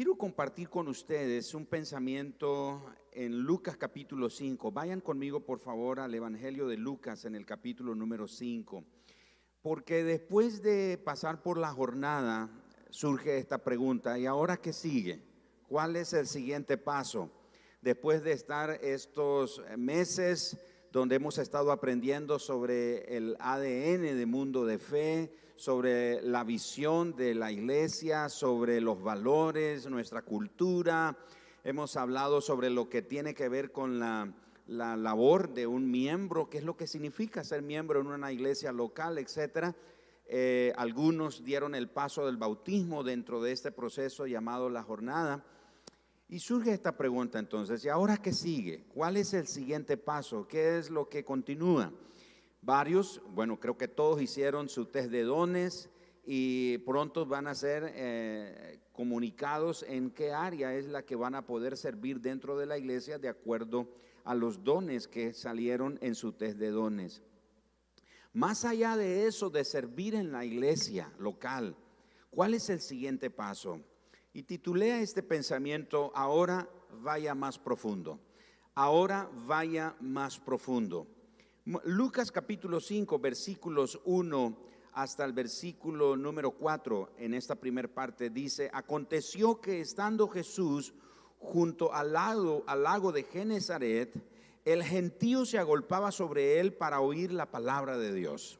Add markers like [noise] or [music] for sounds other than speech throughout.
Quiero compartir con ustedes un pensamiento en Lucas capítulo 5. Vayan conmigo por favor al Evangelio de Lucas en el capítulo número 5. Porque después de pasar por la jornada surge esta pregunta, ¿y ahora qué sigue? ¿Cuál es el siguiente paso? Después de estar estos meses donde hemos estado aprendiendo sobre el ADN de mundo de fe, sobre la visión de la iglesia, sobre los valores, nuestra cultura. Hemos hablado sobre lo que tiene que ver con la, labor de un miembro, qué es lo que significa ser miembro en una iglesia local, etcétera. Eh, algunos dieron el paso del bautismo dentro de este proceso llamado la jornada. Y surge esta pregunta entonces, ¿y ahora qué sigue? ¿Cuál es el siguiente paso? ¿Qué es lo que continúa? Varios, bueno, creo que todos hicieron su test de dones y pronto van a ser eh, comunicados en qué área es la que van a poder servir dentro de la iglesia de acuerdo a los dones que salieron en su test de dones. Más allá de eso, de servir en la iglesia local, ¿cuál es el siguiente paso? Y titulé este pensamiento, ahora vaya más profundo. Ahora vaya más profundo. Lucas capítulo 5, versículos 1 hasta el versículo número 4, en esta primera parte, dice, aconteció que estando Jesús junto al lago, al lago de Genezaret, el gentío se agolpaba sobre él para oír la palabra de Dios.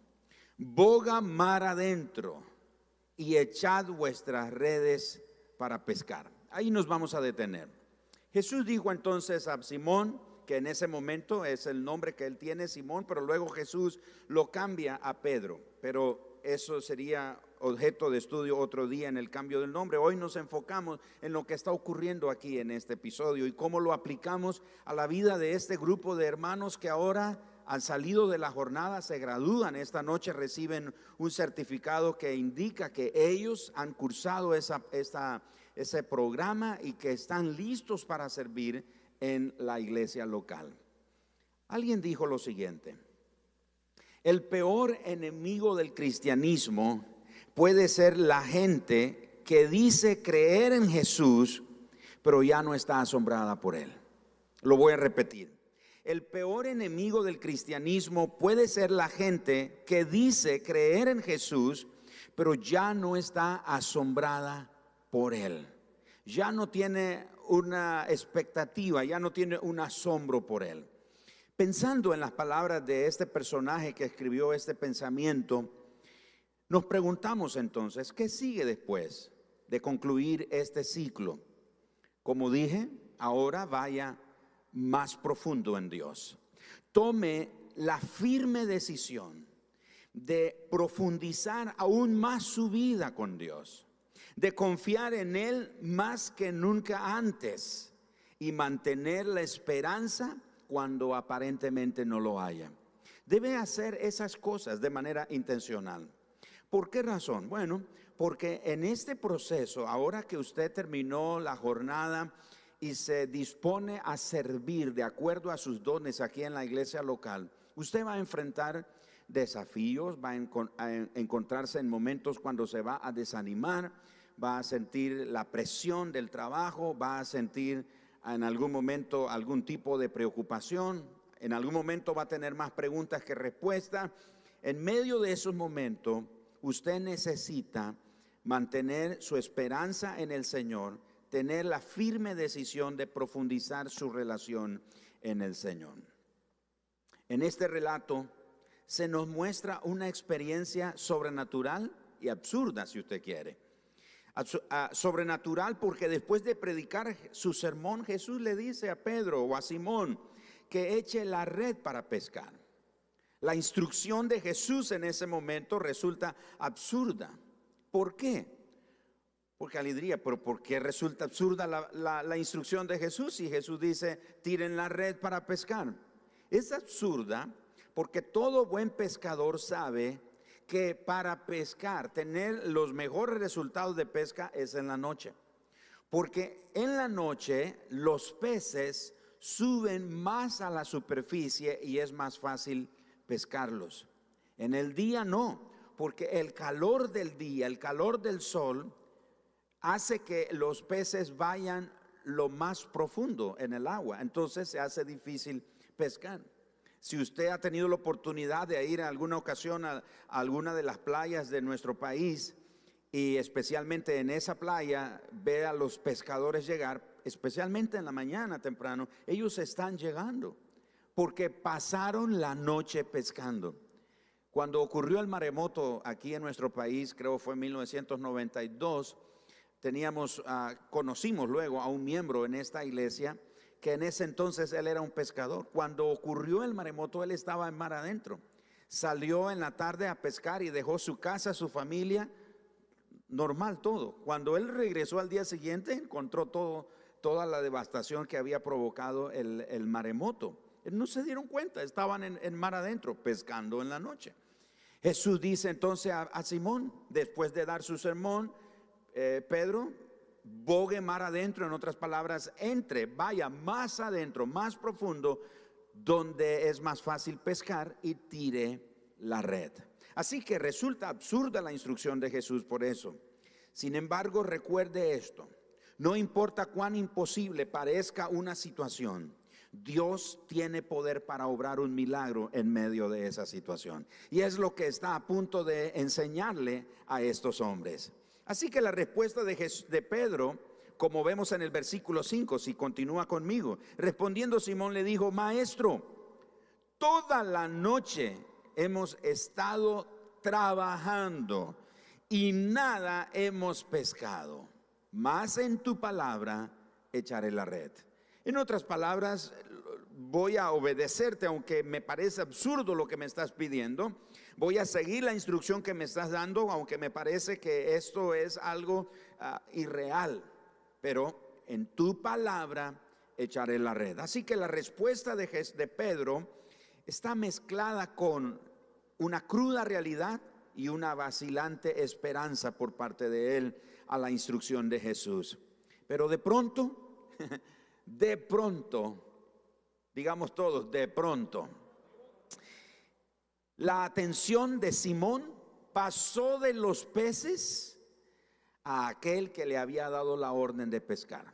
boga mar adentro y echad vuestras redes para pescar. Ahí nos vamos a detener. Jesús dijo entonces a Simón, que en ese momento es el nombre que él tiene, Simón, pero luego Jesús lo cambia a Pedro. Pero eso sería objeto de estudio otro día en el cambio del nombre. Hoy nos enfocamos en lo que está ocurriendo aquí en este episodio y cómo lo aplicamos a la vida de este grupo de hermanos que ahora han salido de la jornada, se gradúan esta noche, reciben un certificado que indica que ellos han cursado ese programa y que están listos para servir en la iglesia local. Alguien dijo lo siguiente, el peor enemigo del cristianismo puede ser la gente que dice creer en Jesús, pero ya no está asombrada por él. Lo voy a repetir. El peor enemigo del cristianismo puede ser la gente que dice creer en Jesús, pero ya no está asombrada por él. Ya no tiene una expectativa, ya no tiene un asombro por él. Pensando en las palabras de este personaje que escribió este pensamiento, nos preguntamos entonces, ¿qué sigue después de concluir este ciclo? Como dije, ahora vaya más profundo en Dios. Tome la firme decisión de profundizar aún más su vida con Dios de confiar en Él más que nunca antes y mantener la esperanza cuando aparentemente no lo haya. Debe hacer esas cosas de manera intencional. ¿Por qué razón? Bueno, porque en este proceso, ahora que usted terminó la jornada y se dispone a servir de acuerdo a sus dones aquí en la iglesia local, usted va a enfrentar desafíos, va a, encontrarse en momentos cuando se va a desanimar, va a sentir la presión del trabajo, va a sentir en algún momento algún tipo de preocupación, en algún momento va a tener más preguntas que respuestas. En medio de esos momentos, usted necesita mantener su esperanza en el Señor, tener la firme decisión de profundizar su relación en el Señor. En este relato se nos muestra una experiencia sobrenatural y absurda, si usted quiere sobrenatural porque después de predicar su sermón Jesús le dice a Pedro o a Simón que eche la red para pescar. La instrucción de Jesús en ese momento resulta absurda. ¿Por qué? Porque alguien diría, pero ¿por qué resulta absurda la, la instrucción de Jesús? Y Jesús dice, tiren la red para pescar. Es absurda porque todo buen pescador sabe que para pescar, tener los mejores resultados de pesca es en la noche. Porque en la noche los peces suben más a la superficie y es más fácil pescarlos. En el día no, porque el calor del día, el calor del sol, hace que los peces vayan lo más profundo en el agua. Entonces se hace difícil pescar. Si usted ha tenido la oportunidad de ir en alguna ocasión a, alguna de las playas de nuestro país y especialmente en esa playa ve a los pescadores llegar, especialmente en la mañana temprano, ellos están llegando porque pasaron la noche pescando. Cuando ocurrió el maremoto aquí en nuestro país, creo fue en 1992, teníamos, ah, conocimos luego a un miembro en esta iglesia que en ese entonces él era un pescador. Cuando ocurrió el maremoto, él estaba en mar adentro. Salió en la tarde a pescar y dejó su casa, su familia, normal todo. Cuando él regresó al día siguiente, encontró todo, toda la devastación que había provocado el, maremoto. No se dieron cuenta, estaban en, mar adentro, pescando en la noche. Jesús dice entonces a, Simón, después de dar su sermón, eh, Pedro, bogue mar adentro, en otras palabras, entre, vaya más adentro, más profundo, donde es más fácil pescar y tire la red. Así que resulta absurda la instrucción de Jesús por eso. Sin embargo, recuerde esto, no importa cuán imposible parezca una situación, Dios tiene poder para obrar un milagro en medio de esa situación. Y es lo que está a punto de enseñarle a estos hombres. Así que la respuesta de, de Pedro, como vemos en el versículo 5, si continúa conmigo, respondiendo Simón le dijo, maestro, toda la noche hemos estado trabajando y nada hemos pescado, más en tu palabra echaré la red. En otras palabras, voy a obedecerte, aunque me parece absurdo lo que me estás pidiendo, voy a seguir la instrucción que me estás dando, aunque me parece que esto es algo ah, irreal, pero en tu palabra echaré la red. Así que la respuesta de, de Pedro está mezclada con una cruda realidad y una vacilante esperanza por parte de él a la instrucción de Jesús. Pero de pronto, [laughs] de pronto, digamos todos, de pronto, la atención de Simón pasó de los peces a aquel que le había dado la orden de pescar.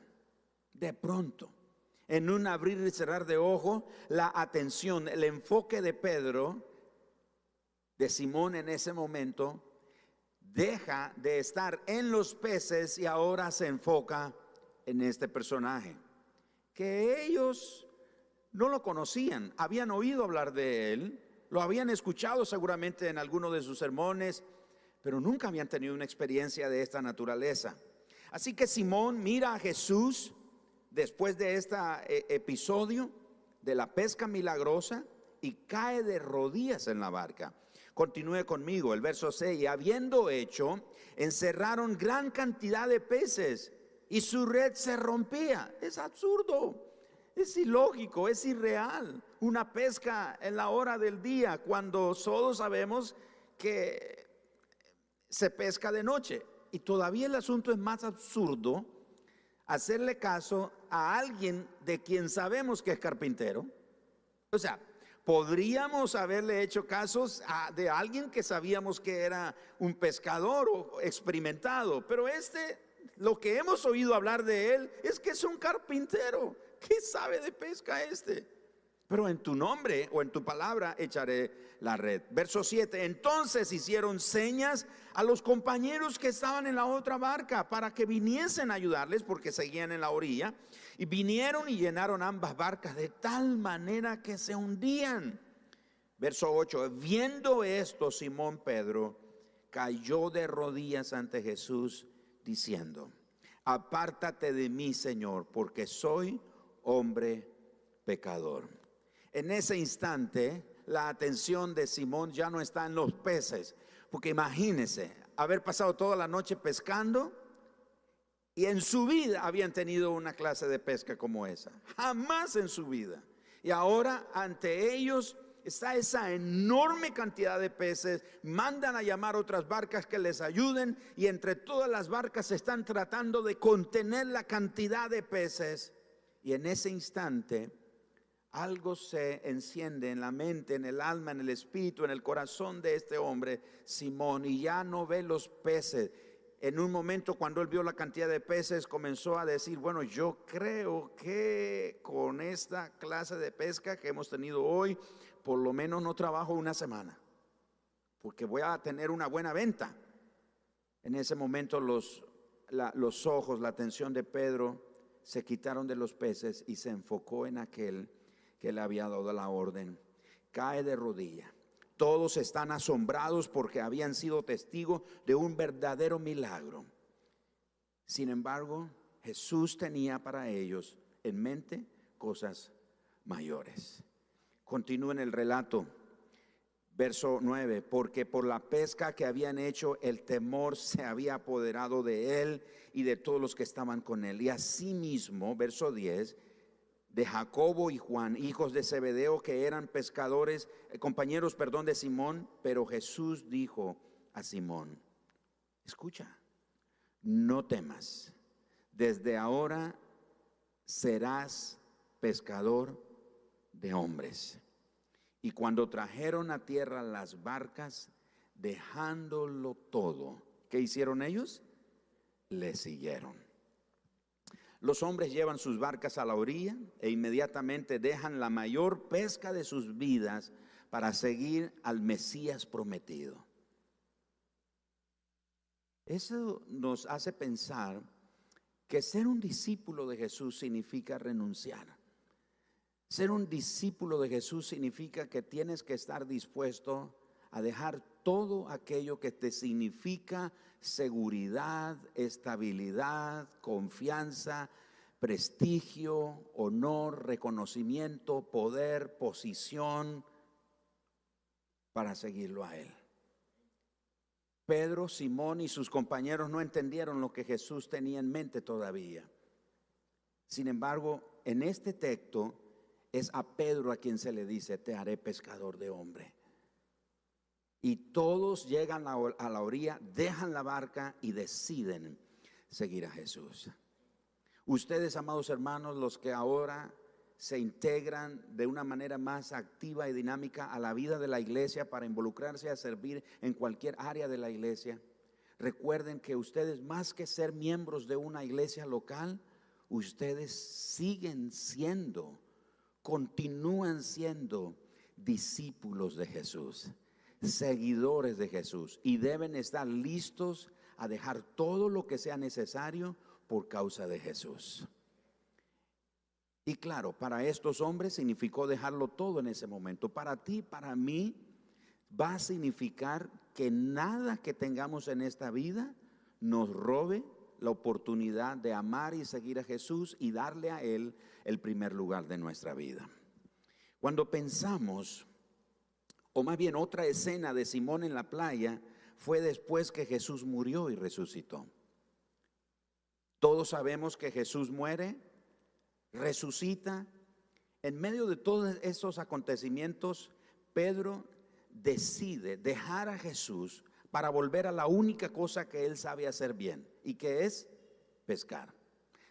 De pronto, en un abrir y cerrar de ojo, la atención, el enfoque de Pedro, de Simón en ese momento, deja de estar en los peces y ahora se enfoca en este personaje, que ellos no lo conocían, habían oído hablar de él, lo habían escuchado seguramente en alguno de sus sermones, pero nunca habían tenido una experiencia de esta naturaleza. Así que Simón mira a Jesús después de este episodio de la pesca milagrosa y cae de rodillas en la barca. Continúe conmigo, el verso 6, y habiendo hecho, encerraron gran cantidad de peces y su red se rompía. Es absurdo. Es ilógico, es irreal. Una pesca en la hora del día cuando todos sabemos que se pesca de noche. Y todavía el asunto es más absurdo hacerle caso a alguien de quien sabemos que es carpintero. O sea, podríamos haberle hecho casos de alguien que sabíamos que era un pescador o experimentado, pero este, lo que hemos oído hablar de él es que es un carpintero. ¿Qué sabe de pesca este? Pero en tu nombre o en tu palabra echaré la red. Verso 7, entonces hicieron señas a los compañeros que estaban en la otra barca para que viniesen a ayudarles porque seguían en la orilla. Y vinieron y llenaron ambas barcas de tal manera que se hundían. Verso 8, viendo esto, Simón Pedro cayó de rodillas ante Jesús diciendo, apártate de mí, Señor, porque soy hombre pecador. En ese instante, la atención de Simón ya no está en los peces, porque imagínese haber pasado toda la noche pescando Y en su vida habían tenido una clase de pesca como esa. Jamás en su vida. Y ahora ante ellos está esa enorme cantidad de peces, mandan a llamar otras barcas que les ayuden y entre todas las barcas están tratando de contener la cantidad de peces. Y en ese instante algo se enciende en la mente, en el alma, en el espíritu, en el corazón de este hombre, Simón, y ya no ve los peces. En un momento cuando él vio la cantidad de peces, comenzó a decir, bueno, yo creo que con esta clase de pesca que hemos tenido hoy, por lo menos no trabajo una semana, porque voy a tener una buena venta. En ese momento los, los ojos, la atención de Pedro se quitaron de los peces y se enfocó en aquel que le había dado la orden. Cae de rodilla. Todos están asombrados porque habían sido testigos de un verdadero milagro. Sin embargo, Jesús tenía para ellos en mente cosas mayores. Continúa en el relato, verso 9, porque por la pesca que habían hecho, el temor se había apoderado de él y de todos los que estaban con él. Y asimismo, verso 10, de Jacobo y Juan, hijos de Zebedeo, que eran pescadores, eh, compañeros, perdón, de Simón, pero Jesús dijo a Simón, escucha, no temas, desde ahora serás pescador de hombres. Y cuando trajeron a tierra las barcas, dejándolo todo, ¿qué hicieron ellos? Le siguieron. Los hombres llevan sus barcas a la orilla e inmediatamente dejan la mayor pesca de sus vidas para seguir al Mesías prometido. Eso nos hace pensar que ser un discípulo de Jesús significa renunciar. Ser un discípulo de Jesús significa que tienes que estar dispuesto a dejar todo aquello que te significa seguridad, estabilidad, confianza, prestigio, honor, reconocimiento, poder, posición, para seguirlo a Él. Pedro, Simón y sus compañeros no entendieron lo que Jesús tenía en mente todavía. Sin embargo, en este texto, es a Pedro a quien se le dice, te haré pescador de hombre. Y todos llegan a la orilla, dejan la barca y deciden seguir a Jesús. Ustedes, amados hermanos, los que ahora se integran de una manera más activa y dinámica a la vida de la iglesia para involucrarse a servir en cualquier área de la iglesia, recuerden que ustedes, más que ser miembros de una iglesia local, ustedes siguen siendo continúan siendo discípulos de Jesús, seguidores de Jesús y deben estar listos a dejar todo lo que sea necesario por causa de Jesús. Y claro, para estos hombres significó dejarlo todo en ese momento. Para ti, para mí, va a significar que nada que tengamos en esta vida nos robe la oportunidad de amar y seguir a Jesús y darle a Él el primer lugar de nuestra vida. Cuando pensamos, o más bien otra escena de Simón en la playa, fue después que Jesús murió y resucitó. Todos sabemos que Jesús muere, resucita. En medio de todos esos acontecimientos, Pedro decide dejar a Jesús para volver a la única cosa que él sabe hacer bien y que es pescar.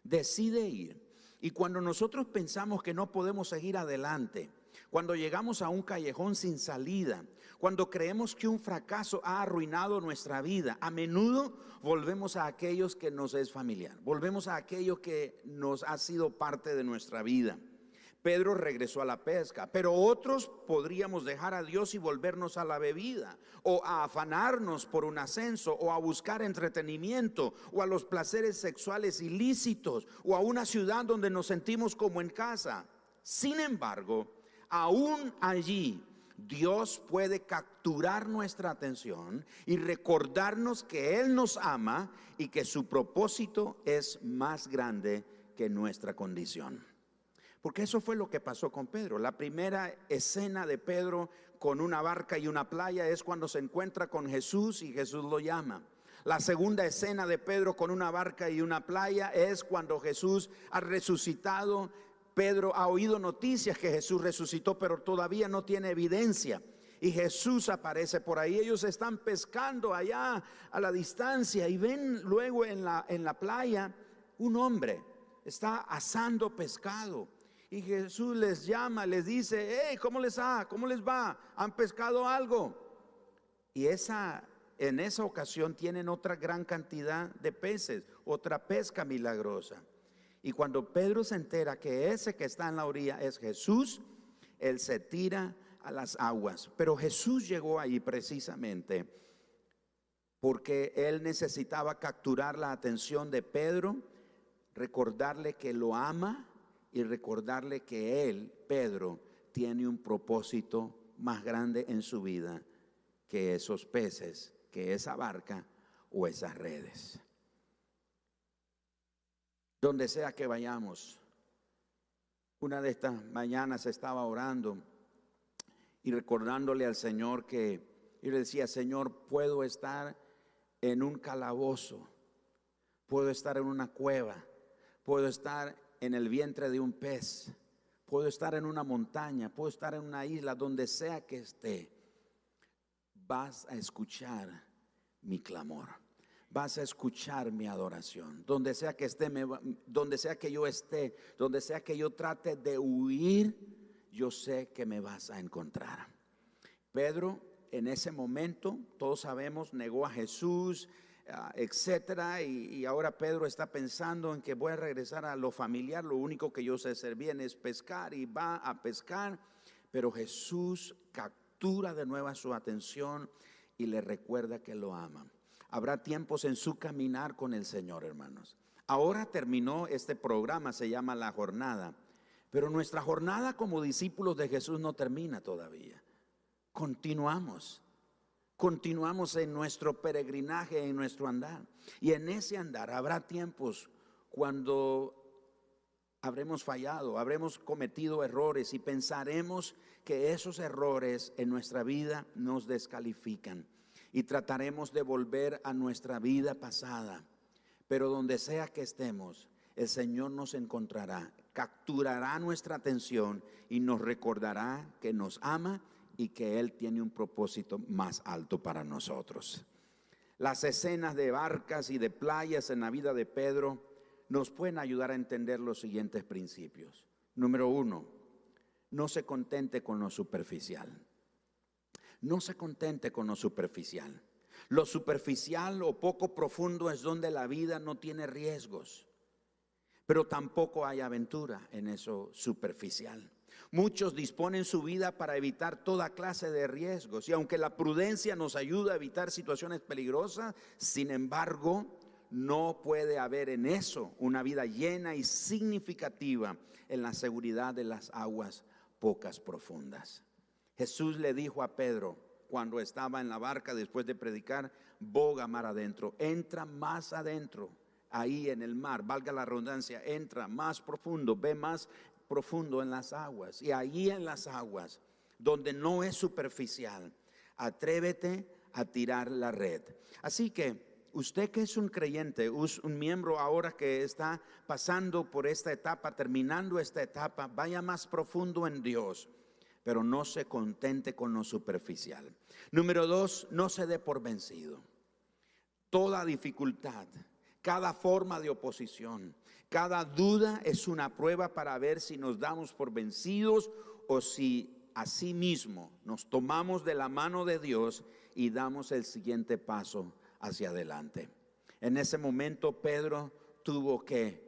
Decide ir. Y cuando nosotros pensamos que no podemos seguir adelante, cuando llegamos a un callejón sin salida, cuando creemos que un fracaso ha arruinado nuestra vida, a menudo volvemos a aquellos que nos es familiar, volvemos a aquello que nos ha sido parte de nuestra vida. Pedro regresó a la pesca, pero otros podríamos dejar a Dios y volvernos a la bebida, o a afanarnos por un ascenso, o a buscar entretenimiento, o a los placeres sexuales ilícitos, o a una ciudad donde nos sentimos como en casa. Sin embargo, aún allí Dios puede capturar nuestra atención y recordarnos que Él nos ama y que su propósito es más grande que nuestra condición. Porque eso fue lo que pasó con Pedro. La primera escena de Pedro con una barca y una playa es cuando se encuentra con Jesús y Jesús lo llama. La segunda escena de Pedro con una barca y una playa es cuando Jesús ha resucitado. Pedro ha oído noticias que Jesús resucitó, pero todavía no tiene evidencia. Y Jesús aparece por ahí. Ellos están pescando allá a la distancia y ven luego en la, playa un hombre. Está asando pescado. Y Jesús les llama, les dice, hey, ¿cómo les va? ¿Cómo les va? ¿Han pescado algo? Y esa, en esa ocasión tienen otra gran cantidad de peces, otra pesca milagrosa. Y cuando Pedro se entera que ese que está en la orilla es Jesús, él se tira a las aguas. Pero Jesús llegó ahí precisamente porque él necesitaba capturar la atención de Pedro, recordarle que lo ama y recordarle que él, Pedro, tiene un propósito más grande en su vida que esos peces, que esa barca o esas redes. Donde sea que vayamos, una de estas mañanas estaba orando y recordándole al Señor que, y le decía, Señor, puedo estar en un calabozo, puedo estar en una cueva, puedo estar en el vientre de un pez, puedo estar en una montaña, puedo estar en una isla, donde sea que esté, vas a escuchar mi clamor. Vas a escuchar mi adoración. Donde sea que esté, donde sea que yo esté, donde sea que yo trate de huir, yo sé que me vas a encontrar. Pedro en ese momento, todos sabemos, negó a Jesús, etcétera. Y, ahora Pedro está pensando en que voy a regresar a lo familiar. Lo único que yo sé hacer bien es pescar y va a pescar. Pero Jesús captura de nuevo su atención y le recuerda que lo ama. Habrá tiempos en su caminar con el Señor, hermanos. Ahora terminó este programa, se llama La Jornada. Pero nuestra jornada como discípulos de Jesús no termina todavía. Continuamos. Continuamos en nuestro peregrinaje, en nuestro andar. Y en ese andar habrá tiempos cuando habremos fallado, habremos cometido errores y pensaremos que esos errores en nuestra vida nos descalifican. Y trataremos de volver a nuestra vida pasada. Pero donde sea que estemos, el Señor nos encontrará, capturará nuestra atención y nos recordará que nos ama y que Él tiene un propósito más alto para nosotros. Las escenas de barcas y de playas en la vida de Pedro nos pueden ayudar a entender los siguientes principios. Número uno, no se contente con lo superficial. No se contente con lo superficial. Lo superficial o poco profundo es donde la vida no tiene riesgos, pero tampoco hay aventura en eso superficial. Muchos disponen su vida para evitar toda clase de riesgos y aunque la prudencia nos ayuda a evitar situaciones peligrosas, sin embargo, no puede haber en eso una vida llena y significativa en la seguridad de las aguas pocas profundas. Jesús le dijo a Pedro cuando estaba en la barca después de predicar, boga mar adentro, entra más adentro ahí en el mar, valga la redundancia, entra más profundo, ve más profundo en las aguas. Y allí en las aguas, donde no es superficial, atrévete a tirar la red. Así que usted que es un creyente, un miembro ahora que está pasando por esta etapa, terminando esta etapa, vaya más profundo en Dios, pero no se contente con lo superficial. Número dos, no se dé por vencido. Toda dificultad, cada forma de oposición, cada duda es una prueba para ver si nos damos por vencidos o si sí mismo nos tomamos de la mano de Dios y damos el siguiente paso hacia adelante. En ese momento Pedro tuvo que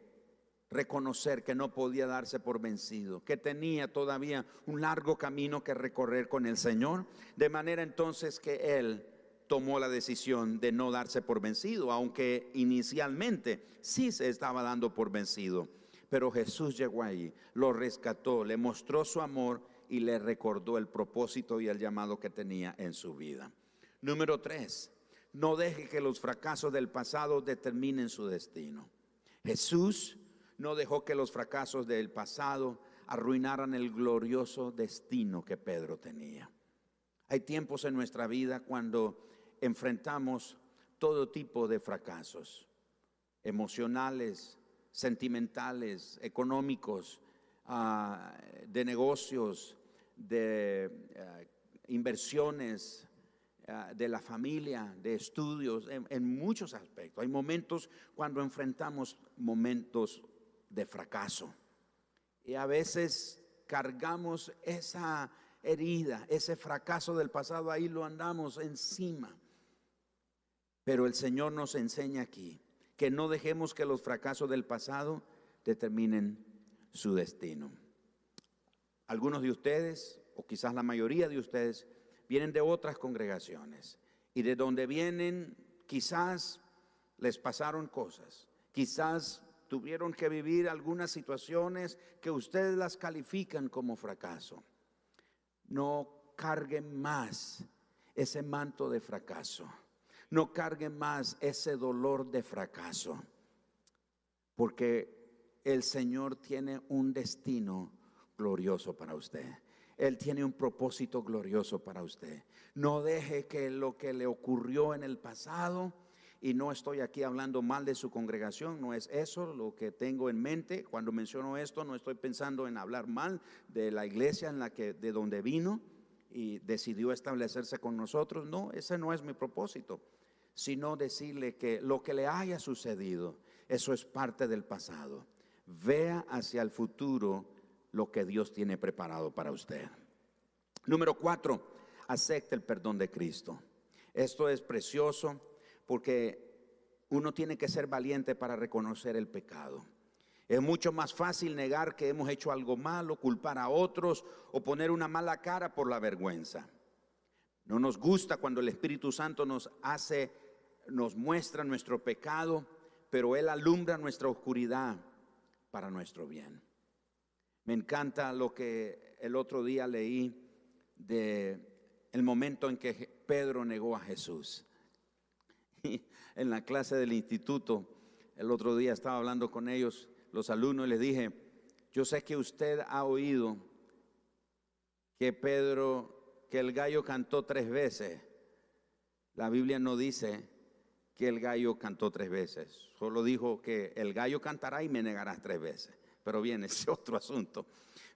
reconocer que no podía darse por vencido, que tenía todavía un largo camino que recorrer con el Señor, de manera entonces que él tomó la decisión de no darse por vencido, aunque inicialmente sí se estaba dando por vencido. Pero Jesús llegó ahí, lo rescató, le mostró su amor y le recordó el propósito y el llamado que tenía en su vida. Número tres, no deje que los fracasos del pasado determinen su destino. Jesús no dejó que los fracasos del pasado arruinaran el glorioso destino que Pedro tenía. Hay tiempos en nuestra vida cuando enfrentamos todo tipo de fracasos, emocionales, sentimentales, económicos, ah, de negocios, de ah, inversiones, ah, de la familia, de estudios, en, muchos aspectos. Hay momentos cuando enfrentamos momentos de fracaso. Y a veces cargamos esa herida, ese fracaso del pasado, ahí lo andamos encima. Pero el Señor nos enseña aquí que no dejemos que los fracasos del pasado determinen su destino. Algunos de ustedes, o quizás la mayoría de ustedes, vienen de otras congregaciones y de donde vienen quizás les pasaron cosas, quizás tuvieron que vivir algunas situaciones que ustedes las califican como fracaso. No carguen más ese manto de fracaso. No carguen más ese dolor de fracaso. Porque el Señor tiene un destino glorioso para usted. Él tiene un propósito glorioso para usted. No deje que lo que le ocurrió en el pasado, y no estoy aquí hablando mal de su congregación, no es eso lo que tengo en mente. Cuando menciono esto, no estoy pensando en hablar mal de la iglesia en la que de donde vino y decidió establecerse con nosotros. No, ese no es mi propósito, sino decirle que lo que le haya sucedido, eso es parte del pasado. Vea hacia el futuro lo que Dios tiene preparado para usted. Número cuatro, acepte el perdón de Cristo. Esto es precioso porque uno tiene que ser valiente para reconocer el pecado. Es mucho más fácil negar que hemos hecho algo malo, culpar a otros o poner una mala cara por la vergüenza. No nos gusta cuando el Espíritu Santo nos hace, nos muestra nuestro pecado, pero Él alumbra nuestra oscuridad para nuestro bien. Me encanta lo que el otro día leí de el momento en que Pedro negó a Jesús. [laughs] en la clase del instituto, el otro día estaba hablando con ellos, los alumnos, y les dije, yo sé que usted ha oído que Pedro, que el gallo cantó tres veces. La Biblia no dice que el gallo cantó tres veces, solo dijo que el gallo cantará y me negarás tres veces. Pero bien, ese es [laughs] otro asunto.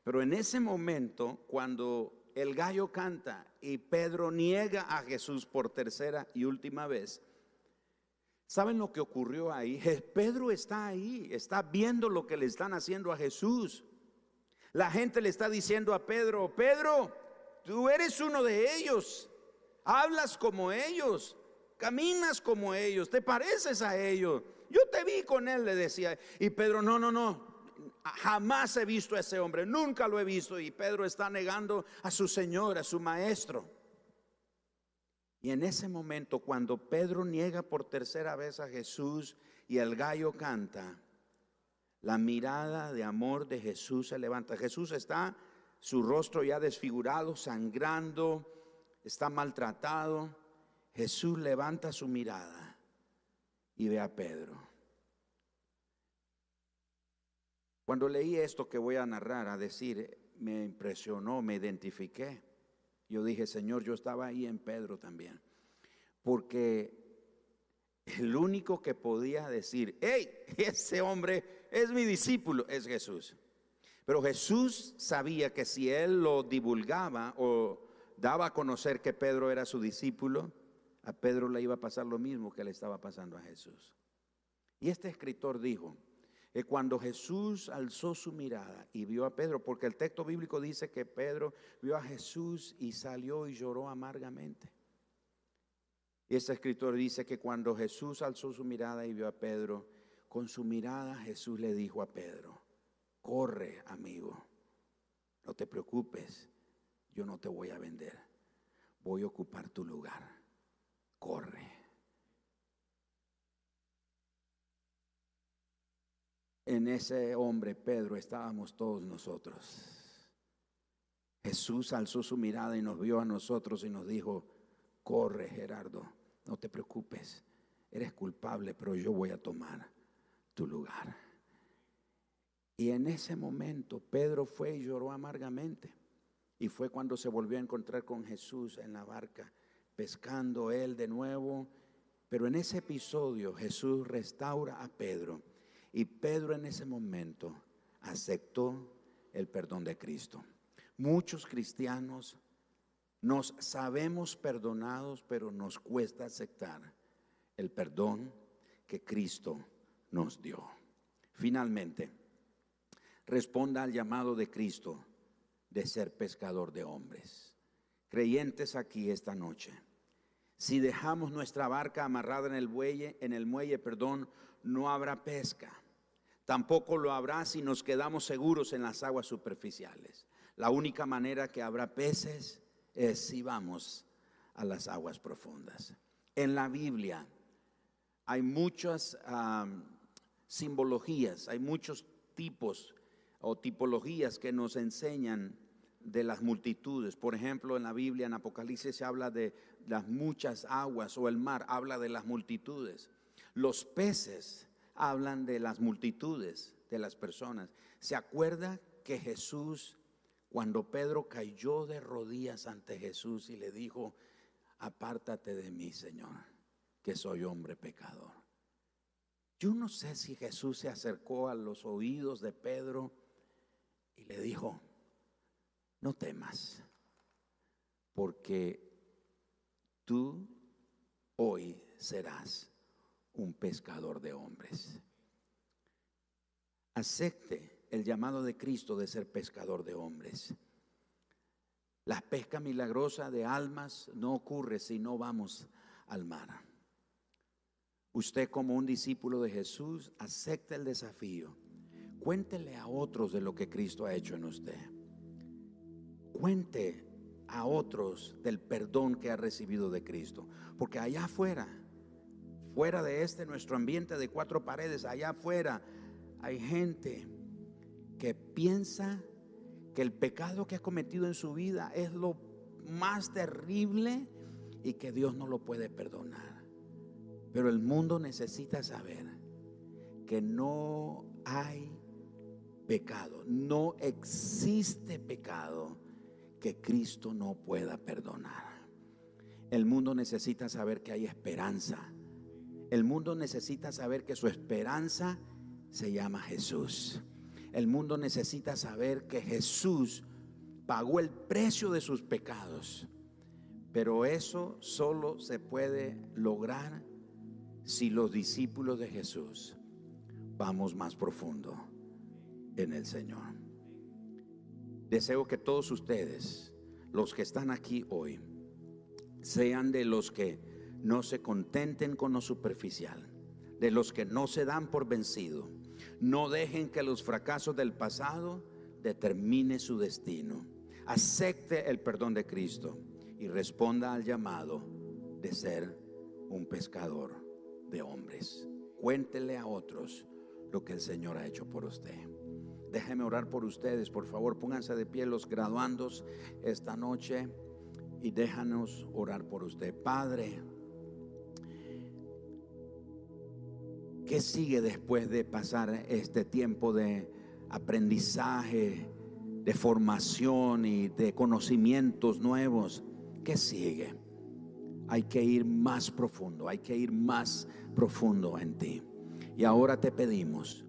Pero en ese momento, cuando el gallo canta y Pedro niega a Jesús por tercera y última vez, ¿Saben lo que ocurrió ahí? [laughs] Pedro está ahí, está viendo lo que le están haciendo a Jesús. La gente le está diciendo a Pedro, Pedro, tú eres uno de ellos, hablas como ellos, caminas como ellos, te pareces a ellos. Yo te vi con él, le decía. Y Pedro, no, no, no, jamás he visto a ese hombre, nunca lo he visto. Y Pedro está negando a su Señor, a su Maestro. Y en ese momento, cuando Pedro niega por tercera vez a Jesús y el gallo canta, la mirada de amor de Jesús se levanta. Jesús está, su rostro ya desfigurado, sangrando, está maltratado. Jesús levanta su mirada y ve a Pedro. Cuando leí esto que voy a narrar, a decir, me impresionó, me identifiqué. Yo dije, Señor, yo estaba ahí en Pedro también. Porque el único que podía decir, hey, ese hombre es mi discípulo, es Jesús. Pero Jesús sabía que si él lo divulgaba o daba a conocer que Pedro era su discípulo, a Pedro le iba a pasar lo mismo que le estaba pasando a Jesús. Y este escritor dijo, que cuando Jesús alzó su mirada y vio a Pedro, porque el texto bíblico dice que Pedro vio a Jesús y salió y lloró amargamente. Y este escritor dice que cuando Jesús alzó su mirada y vio a Pedro, con su mirada Jesús le dijo a Pedro, corre amigo, no te preocupes, yo no te voy a vender, voy a ocupar tu lugar, corre. En ese hombre, Pedro, estábamos todos nosotros. Jesús alzó su mirada y nos vio a nosotros y nos dijo, corre Gerardo, no te preocupes, eres culpable, pero yo voy a tomar tu lugar. Y en ese momento Pedro fue y lloró amargamente. Y fue cuando se volvió a encontrar con Jesús en la barca, pescando él de nuevo Pero en ese episodio Jesús restaura a Pedro y Pedro en ese momento aceptó el perdón de Cristo. Muchos cristianos nos sabemos perdonados, pero nos cuesta aceptar el perdón que Cristo nos dio. Finalmente, responda al llamado de Cristo de ser pescador de hombres. Creyentes aquí esta noche, si dejamos nuestra barca amarrada en el muelle, en el muelle, perdón, no habrá pesca. Tampoco lo habrá si nos quedamos seguros en las aguas superficiales. La única manera que habrá peces es si vamos a las aguas profundas. En la Biblia hay muchas simbologías, hay muchos tipos o tipologías que nos enseñan de las multitudes. Por ejemplo, en la Biblia, en Apocalipsis, se habla de las muchas aguas o el mar, habla de las multitudes. Los peces hablan de las multitudes de las personas. ¿Se acuerda que Jesús, cuando Pedro cayó de rodillas ante Jesús y le dijo, apártate de mí, Señor, que soy hombre pecador? Yo no sé si Jesús se acercó a los oídos de Pedro y le dijo, no temas, porque tú hoy serás un pescador de hombres. Acepte el llamado de Cristo de ser pescador de hombres. La pesca milagrosa de almas no ocurre si no vamos al mar. Usted como un discípulo de Jesús acepta el desafío. Cuéntele a otros de lo que Cristo ha hecho en usted. Cuente a otros del perdón que ha recibido de Cristo. Porque allá afuera fuera de este nuestro ambiente de cuatro paredes, allá afuera hay gente que piensa que el pecado que ha cometido en su vida es lo más terrible y que Dios no lo puede perdonar. Pero el mundo necesita saber que no hay pecado, no existe pecado que Cristo no pueda perdonar. El mundo necesita saber que hay esperanza el mundo necesita saber que su esperanza se llama Jesús. El mundo necesita saber que Jesús pagó el precio de sus pecados. Pero eso solo se puede lograr si los discípulos de Jesús vamos más profundo en el Señor. Deseo que todos ustedes, los que están aquí hoy, sean de los que no se contenten con lo superficial, de los que no se dan por vencido. No dejen que los fracasos del pasado determine su destino. Acepte el perdón de Cristo y responda al llamado de ser un pescador de hombres. Cuéntele a otros lo que el Señor ha hecho por usted. Déjeme orar por ustedes, por favor, pónganse de pie los graduandos esta noche y déjanos orar por usted. Padre, ¿Qué sigue después de pasar este tiempo de aprendizaje, de formación y de conocimientos nuevos? ¿Qué sigue? Hay que ir más profundo, hay que ir más profundo en ti. Y ahora te pedimos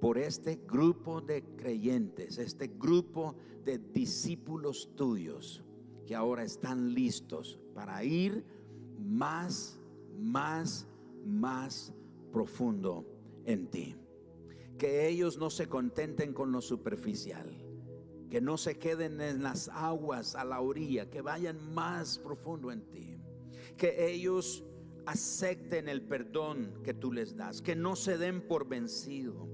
por este grupo de creyentes, este grupo de discípulos tuyos que ahora están listos para ir más, más, más profundo en ti. Que ellos no se contenten con lo superficial, que no se queden en las aguas a la orilla, que vayan más profundo en ti. Que ellos acepten el perdón que tú les das, que no se den por vencido,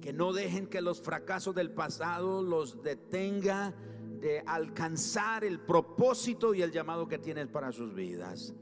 que no dejen que los fracasos del pasado los detenga de alcanzar el propósito y el llamado que tienes para sus vidas.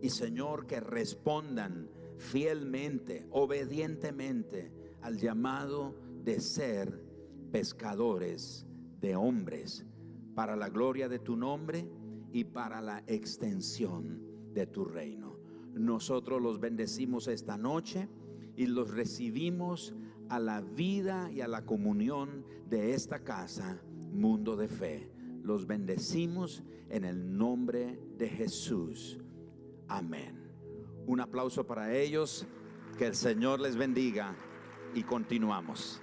Y Señor, que respondan fielmente, obedientemente al llamado de ser pescadores de hombres para la gloria de tu nombre y para la extensión de tu reino. Nosotros los bendecimos esta noche y los recibimos a la vida y a la comunión de esta casa, mundo de fe. Los bendecimos en el nombre de Jesús. Amén. Un aplauso para ellos. Que el Señor les bendiga y continuamos.